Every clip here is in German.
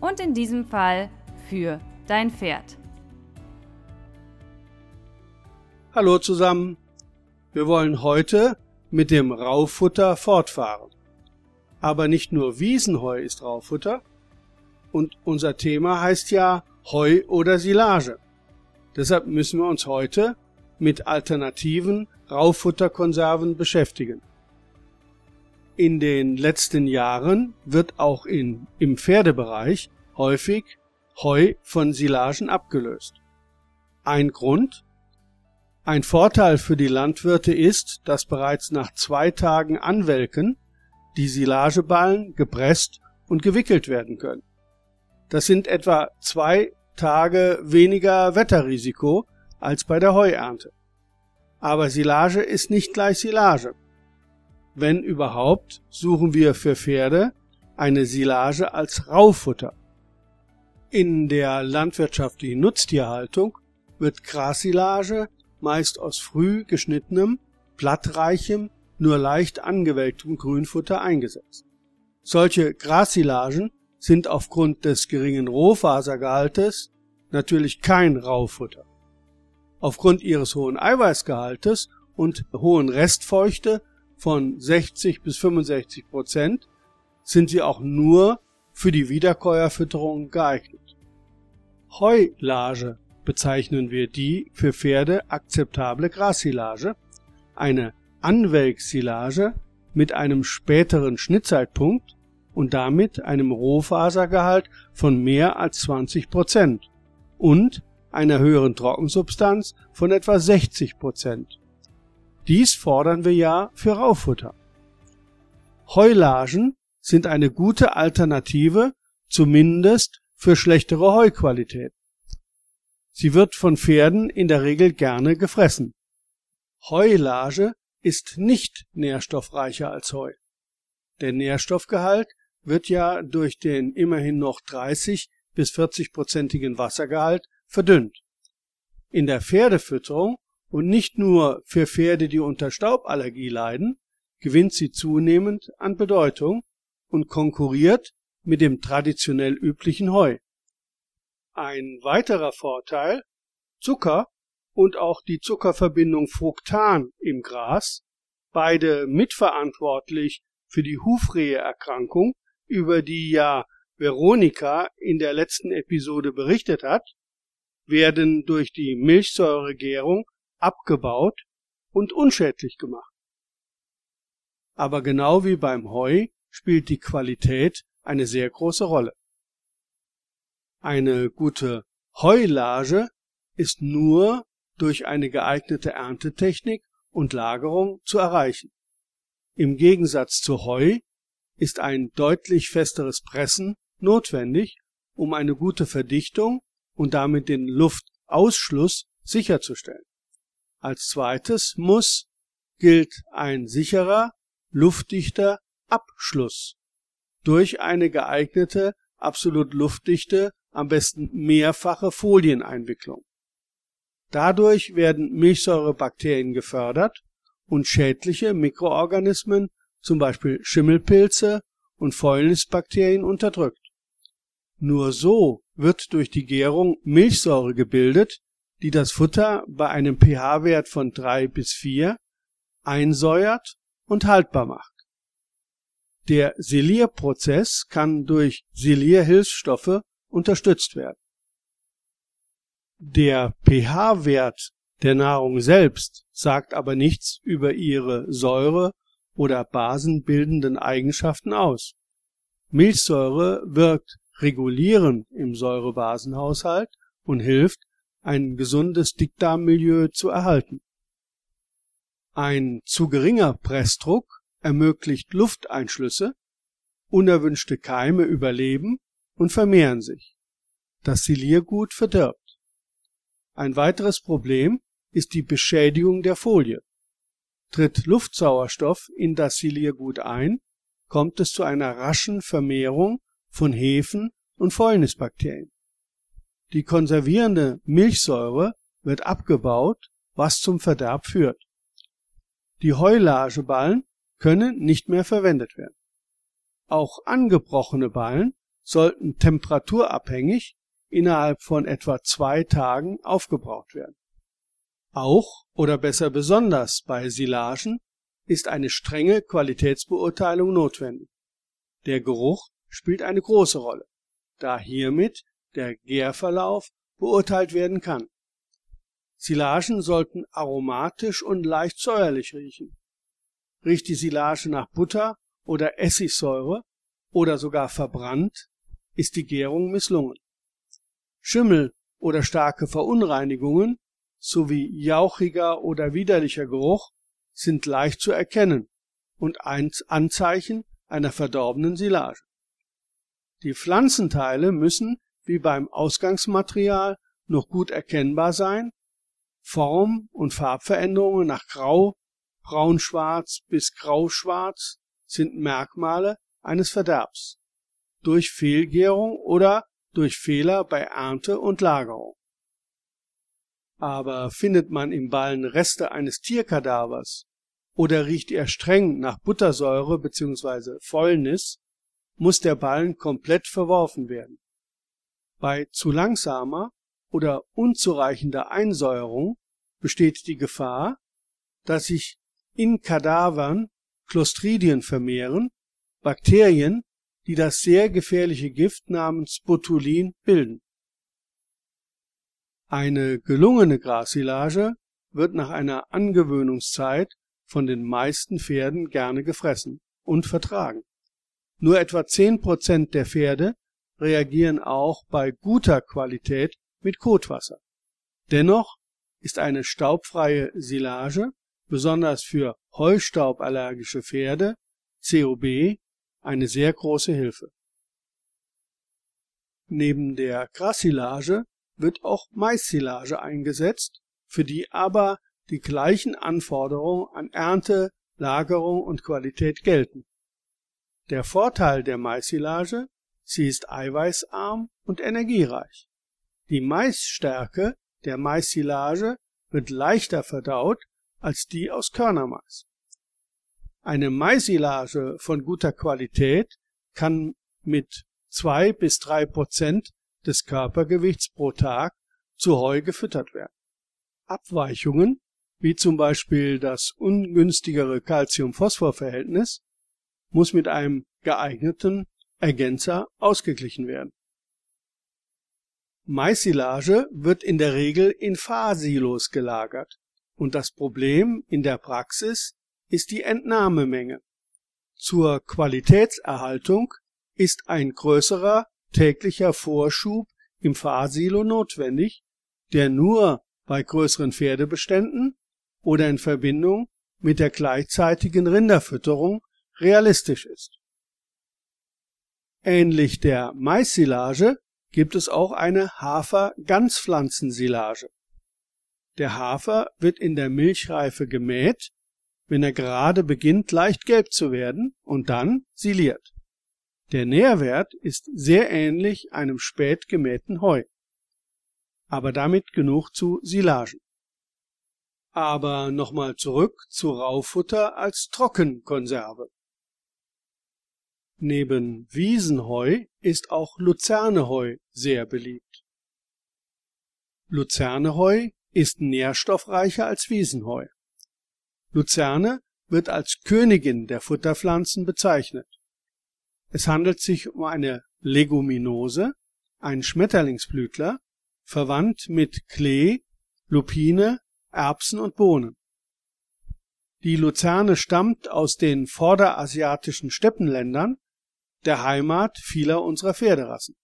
Und in diesem Fall für dein Pferd. Hallo zusammen. Wir wollen heute mit dem Raufutter fortfahren. Aber nicht nur Wiesenheu ist Raufutter. Und unser Thema heißt ja Heu oder Silage. Deshalb müssen wir uns heute mit alternativen Raufutterkonserven beschäftigen. In den letzten Jahren wird auch in, im Pferdebereich häufig Heu von Silagen abgelöst. Ein Grund? Ein Vorteil für die Landwirte ist, dass bereits nach zwei Tagen Anwelken die Silageballen gepresst und gewickelt werden können. Das sind etwa zwei Tage weniger Wetterrisiko als bei der Heuernte. Aber Silage ist nicht gleich Silage. Wenn überhaupt, suchen wir für Pferde eine Silage als Raufutter. In der landwirtschaftlichen Nutztierhaltung wird Grassilage meist aus früh geschnittenem, blattreichem, nur leicht angewelktem Grünfutter eingesetzt. Solche Grassilagen sind aufgrund des geringen Rohfasergehaltes natürlich kein Raufutter. Aufgrund ihres hohen Eiweißgehaltes und hohen Restfeuchte von 60 bis 65 Prozent sind sie auch nur für die Wiederkäuerfütterung geeignet. Heulage bezeichnen wir die für Pferde akzeptable Grassilage, eine Anwelksilage mit einem späteren Schnittzeitpunkt und damit einem Rohfasergehalt von mehr als 20 Prozent und einer höheren Trockensubstanz von etwa 60 Prozent. Dies fordern wir ja für Raufutter. Heulagen sind eine gute Alternative, zumindest für schlechtere Heuqualität. Sie wird von Pferden in der Regel gerne gefressen. Heulage ist nicht nährstoffreicher als Heu. Der Nährstoffgehalt wird ja durch den immerhin noch 30 bis 40 prozentigen Wassergehalt verdünnt. In der Pferdefütterung und nicht nur für Pferde, die unter Stauballergie leiden, gewinnt sie zunehmend an Bedeutung und konkurriert mit dem traditionell üblichen Heu. Ein weiterer Vorteil Zucker und auch die Zuckerverbindung Fructan im Gras, beide mitverantwortlich für die Hufreheerkrankung, über die ja Veronika in der letzten Episode berichtet hat, werden durch die Milchsäuregärung abgebaut und unschädlich gemacht. Aber genau wie beim Heu spielt die Qualität eine sehr große Rolle. Eine gute Heulage ist nur durch eine geeignete Erntetechnik und Lagerung zu erreichen. Im Gegensatz zu Heu ist ein deutlich festeres Pressen notwendig, um eine gute Verdichtung und damit den Luftausschluss sicherzustellen. Als zweites muss gilt ein sicherer, luftdichter Abschluss durch eine geeignete, absolut luftdichte, am besten mehrfache Folieneinwicklung. Dadurch werden Milchsäurebakterien gefördert und schädliche Mikroorganismen, zum Beispiel Schimmelpilze und Fäulnisbakterien unterdrückt. Nur so wird durch die Gärung Milchsäure gebildet, die das Futter bei einem pH-Wert von 3 bis 4 einsäuert und haltbar macht. Der Silierprozess kann durch Silierhilfsstoffe unterstützt werden. Der pH-Wert der Nahrung selbst sagt aber nichts über ihre Säure oder basenbildenden Eigenschaften aus. Milchsäure wirkt regulierend im Säurebasenhaushalt und hilft, ein gesundes Dickdarmmilieu zu erhalten. Ein zu geringer Pressdruck ermöglicht Lufteinschlüsse, unerwünschte Keime überleben und vermehren sich. das Siliergut verdirbt. Ein weiteres Problem ist die Beschädigung der Folie. Tritt Luftsauerstoff in das Siliergut ein, kommt es zu einer raschen Vermehrung von Hefen und Fäulnisbakterien. Die konservierende Milchsäure wird abgebaut, was zum Verderb führt. Die Heulageballen können nicht mehr verwendet werden. Auch angebrochene Ballen sollten temperaturabhängig innerhalb von etwa zwei Tagen aufgebraucht werden. Auch oder besser besonders bei Silagen ist eine strenge Qualitätsbeurteilung notwendig. Der Geruch spielt eine große Rolle, da hiermit der Gärverlauf beurteilt werden kann. Silagen sollten aromatisch und leicht säuerlich riechen. Riecht die Silage nach Butter oder Essigsäure oder sogar verbrannt, ist die Gärung misslungen. Schimmel oder starke Verunreinigungen sowie jauchiger oder widerlicher Geruch sind leicht zu erkennen und ein Anzeichen einer verdorbenen Silage. Die Pflanzenteile müssen, wie beim Ausgangsmaterial, noch gut erkennbar sein. Form- und Farbveränderungen nach grau, braunschwarz bis grauschwarz sind Merkmale eines Verderbs durch Fehlgärung oder durch Fehler bei Ernte und Lagerung. Aber findet man im Ballen Reste eines Tierkadavers oder riecht er streng nach Buttersäure bzw. Fäulnis, muss der Ballen komplett verworfen werden. Bei zu langsamer oder unzureichender Einsäuerung besteht die Gefahr, dass sich in Kadavern Clostridien vermehren, Bakterien, die das sehr gefährliche Gift namens Botulin bilden. Eine gelungene Grassilage wird nach einer Angewöhnungszeit von den meisten Pferden gerne gefressen und vertragen. Nur etwa zehn Prozent der Pferde reagieren auch bei guter Qualität mit Kotwasser. Dennoch ist eine staubfreie Silage besonders für heustauballergische Pferde COB eine sehr große Hilfe. Neben der Grassilage wird auch Maissilage eingesetzt, für die aber die gleichen Anforderungen an Ernte, Lagerung und Qualität gelten. Der Vorteil der Maissilage, sie ist eiweißarm und energiereich. Die Maisstärke der Maissilage wird leichter verdaut als die aus Körnermais. Eine Maisilage von guter Qualität kann mit zwei bis drei Prozent des Körpergewichts pro Tag zu Heu gefüttert werden. Abweichungen, wie zum Beispiel das ungünstigere Calcium-Phosphor-Verhältnis, muss mit einem geeigneten Ergänzer ausgeglichen werden. Maisilage wird in der Regel in Fahrsilos gelagert und das Problem in der Praxis ist die Entnahmemenge. Zur Qualitätserhaltung ist ein größerer täglicher Vorschub im Fahrsilo notwendig, der nur bei größeren Pferdebeständen oder in Verbindung mit der gleichzeitigen Rinderfütterung realistisch ist. Ähnlich der Maissilage gibt es auch eine Hafer-Ganzpflanzensilage. Der Hafer wird in der Milchreife gemäht, wenn er gerade beginnt leicht gelb zu werden und dann siliert. Der Nährwert ist sehr ähnlich einem spät gemähten Heu. Aber damit genug zu Silagen. Aber nochmal zurück zu Raufutter als Trockenkonserve. Neben Wiesenheu ist auch Luzerneheu sehr beliebt. Luzerneheu ist nährstoffreicher als Wiesenheu. Luzerne wird als Königin der Futterpflanzen bezeichnet. Es handelt sich um eine Leguminose, ein Schmetterlingsblütler, verwandt mit Klee, Lupine, Erbsen und Bohnen. Die Luzerne stammt aus den vorderasiatischen Steppenländern, der Heimat vieler unserer Pferderassen.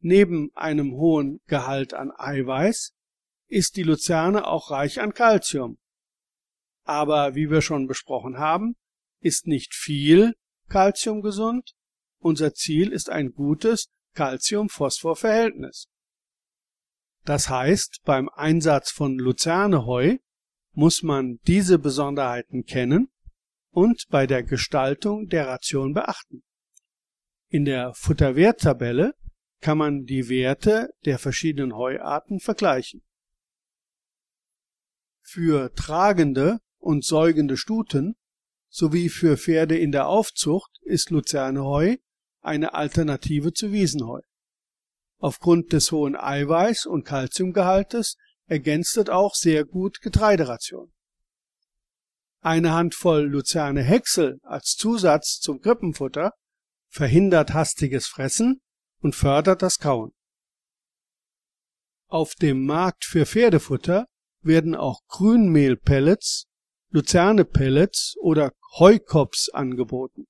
Neben einem hohen Gehalt an Eiweiß ist die Luzerne auch reich an Calcium. Aber wie wir schon besprochen haben, ist nicht viel Calcium gesund. Unser Ziel ist ein gutes Calcium-Phosphor-Verhältnis. Das heißt, beim Einsatz von Luzerneheu muss man diese Besonderheiten kennen und bei der Gestaltung der Ration beachten. In der Futterwerttabelle kann man die Werte der verschiedenen Heuarten vergleichen. Für tragende und säugende Stuten sowie für Pferde in der Aufzucht ist Luzerneheu eine Alternative zu Wiesenheu. Aufgrund des hohen Eiweiß- und Kalziumgehaltes ergänzt es auch sehr gut Getreideration. Eine Handvoll Luzerne Häcksel als Zusatz zum Krippenfutter verhindert hastiges Fressen und fördert das Kauen. Auf dem Markt für Pferdefutter werden auch Grünmehlpellets, Luzerne-Pellets oder Heukops angeboten.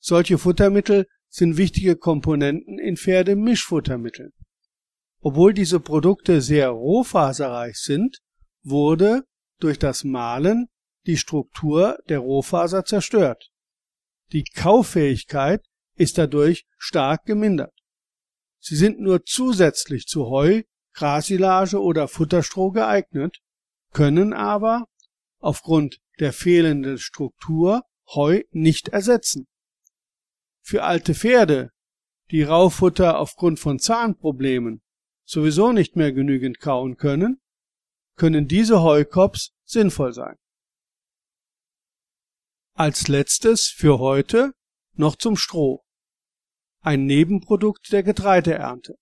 Solche Futtermittel sind wichtige Komponenten in Pferdemischfuttermitteln. Obwohl diese Produkte sehr rohfaserreich sind, wurde durch das Mahlen die Struktur der Rohfaser zerstört. Die Kaufähigkeit ist dadurch stark gemindert. Sie sind nur zusätzlich zu Heu, Grasilage oder Futterstroh geeignet, können aber aufgrund der fehlenden Struktur Heu nicht ersetzen. Für alte Pferde, die Raufutter aufgrund von Zahnproblemen sowieso nicht mehr genügend kauen können, können diese Heukops sinnvoll sein. Als letztes für heute noch zum Stroh. Ein Nebenprodukt der Getreideernte.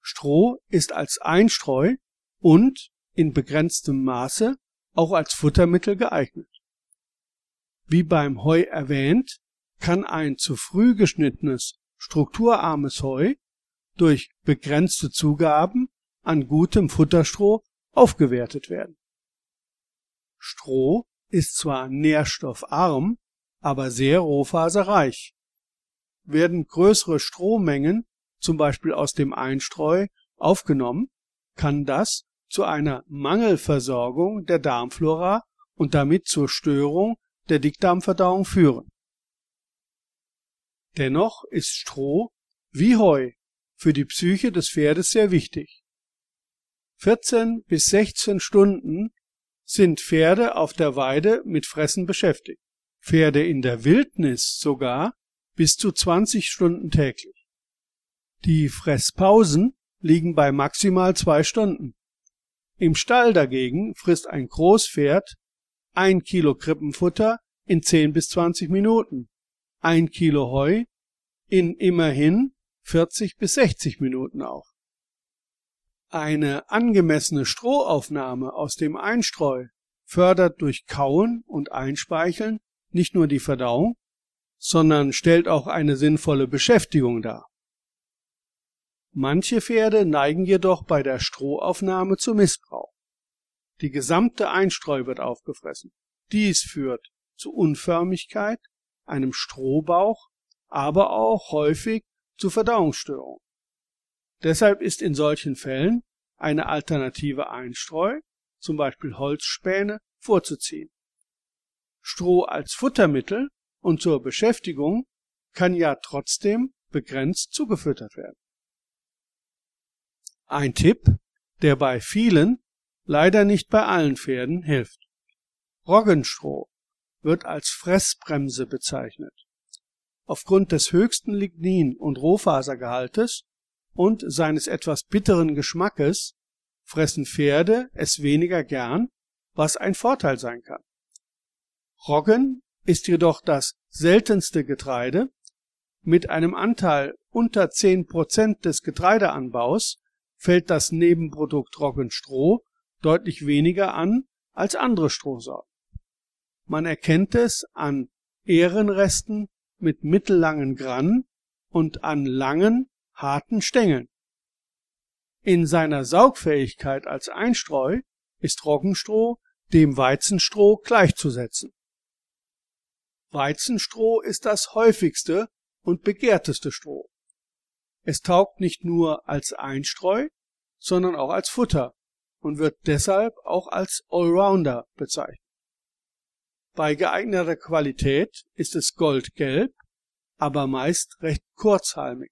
Stroh ist als Einstreu und in begrenztem Maße auch als Futtermittel geeignet. Wie beim Heu erwähnt, kann ein zu früh geschnittenes, strukturarmes Heu durch begrenzte Zugaben an gutem Futterstroh aufgewertet werden. Stroh ist zwar nährstoffarm, aber sehr rohfaserreich. Werden größere Strohmengen, zum Beispiel aus dem Einstreu, aufgenommen, kann das zu einer Mangelversorgung der Darmflora und damit zur Störung der Dickdarmverdauung führen. Dennoch ist Stroh wie Heu für die Psyche des Pferdes sehr wichtig. 14 bis 16 Stunden sind Pferde auf der Weide mit Fressen beschäftigt. Pferde in der Wildnis sogar bis zu 20 Stunden täglich. Die Fresspausen liegen bei maximal zwei Stunden. Im Stall dagegen frisst ein Großpferd ein Kilo Krippenfutter in 10 bis 20 Minuten, ein Kilo Heu in immerhin 40 bis 60 Minuten auf. Eine angemessene Strohaufnahme aus dem Einstreu fördert durch Kauen und Einspeicheln nicht nur die Verdauung, sondern stellt auch eine sinnvolle Beschäftigung dar. Manche Pferde neigen jedoch bei der Strohaufnahme zu Missbrauch. Die gesamte Einstreu wird aufgefressen. Dies führt zu Unförmigkeit, einem Strohbauch, aber auch häufig zu Verdauungsstörungen. Deshalb ist in solchen Fällen eine alternative Einstreu, zum Beispiel Holzspäne, vorzuziehen. Stroh als Futtermittel und zur Beschäftigung kann ja trotzdem begrenzt zugefüttert werden. Ein Tipp, der bei vielen, leider nicht bei allen Pferden hilft. Roggenstroh wird als Fressbremse bezeichnet. Aufgrund des höchsten Lignin- und Rohfasergehaltes und seines etwas bitteren Geschmackes fressen Pferde es weniger gern, was ein Vorteil sein kann. Roggen ist jedoch das seltenste Getreide. Mit einem Anteil unter 10% des Getreideanbaus fällt das Nebenprodukt Roggenstroh deutlich weniger an als andere Strohsorten. Man erkennt es an Ährenresten mit mittellangen Grannen und an langen, harten Stängeln. In seiner Saugfähigkeit als Einstreu ist Roggenstroh dem Weizenstroh gleichzusetzen. Weizenstroh ist das häufigste und begehrteste Stroh. Es taugt nicht nur als Einstreu, sondern auch als Futter und wird deshalb auch als Allrounder bezeichnet. Bei geeigneter Qualität ist es goldgelb, aber meist recht kurzhalmig.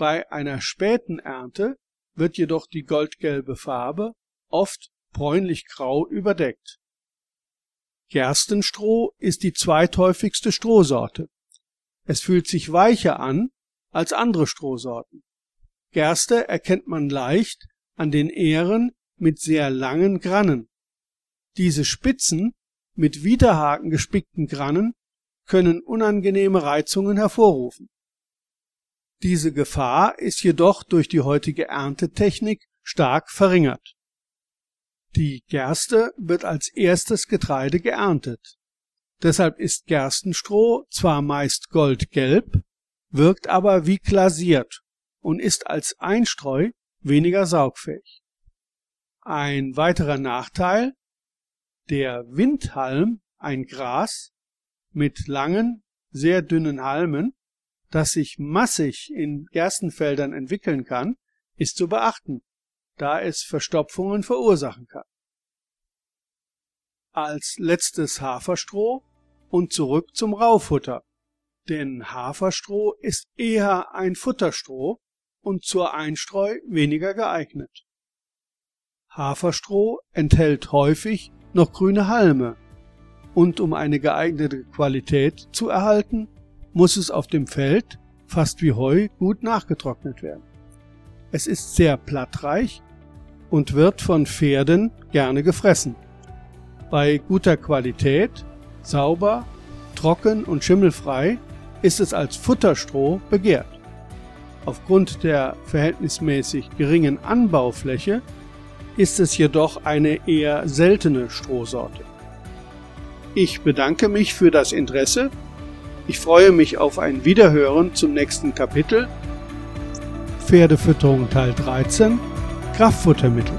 Bei einer späten Ernte wird jedoch die goldgelbe Farbe oft bräunlich-grau überdeckt. Gerstenstroh ist die zweithäufigste Strohsorte. Es fühlt sich weicher an als andere Strohsorten. Gerste erkennt man leicht an den Ähren mit sehr langen Grannen. Diese spitzen, mit Widerhaken gespickten Grannen können unangenehme Reizungen hervorrufen. Diese Gefahr ist jedoch durch die heutige Erntetechnik stark verringert. Die Gerste wird als erstes Getreide geerntet. Deshalb ist Gerstenstroh zwar meist goldgelb, wirkt aber wie glasiert und ist als Einstreu weniger saugfähig. Ein weiterer Nachteil, der Windhalm, ein Gras mit langen, sehr dünnen Halmen, das sich massig in Gerstenfeldern entwickeln kann, ist zu beachten, da es Verstopfungen verursachen kann. Als letztes Haferstroh und zurück zum Raufutter. Denn Haferstroh ist eher ein Futterstroh und zur Einstreu weniger geeignet. Haferstroh enthält häufig noch grüne Halme und um eine geeignete Qualität zu erhalten, muss es auf dem Feld, fast wie Heu, gut nachgetrocknet werden. Es ist sehr blattreich und wird von Pferden gerne gefressen. Bei guter Qualität, sauber, trocken und schimmelfrei ist es als Futterstroh begehrt. Aufgrund der verhältnismäßig geringen Anbaufläche ist es jedoch eine eher seltene Strohsorte. Ich bedanke mich für das Interesse. Ich freue mich auf ein Wiederhören zum nächsten Kapitel. Pferdefütterung Teil 13 Kraftfuttermittel.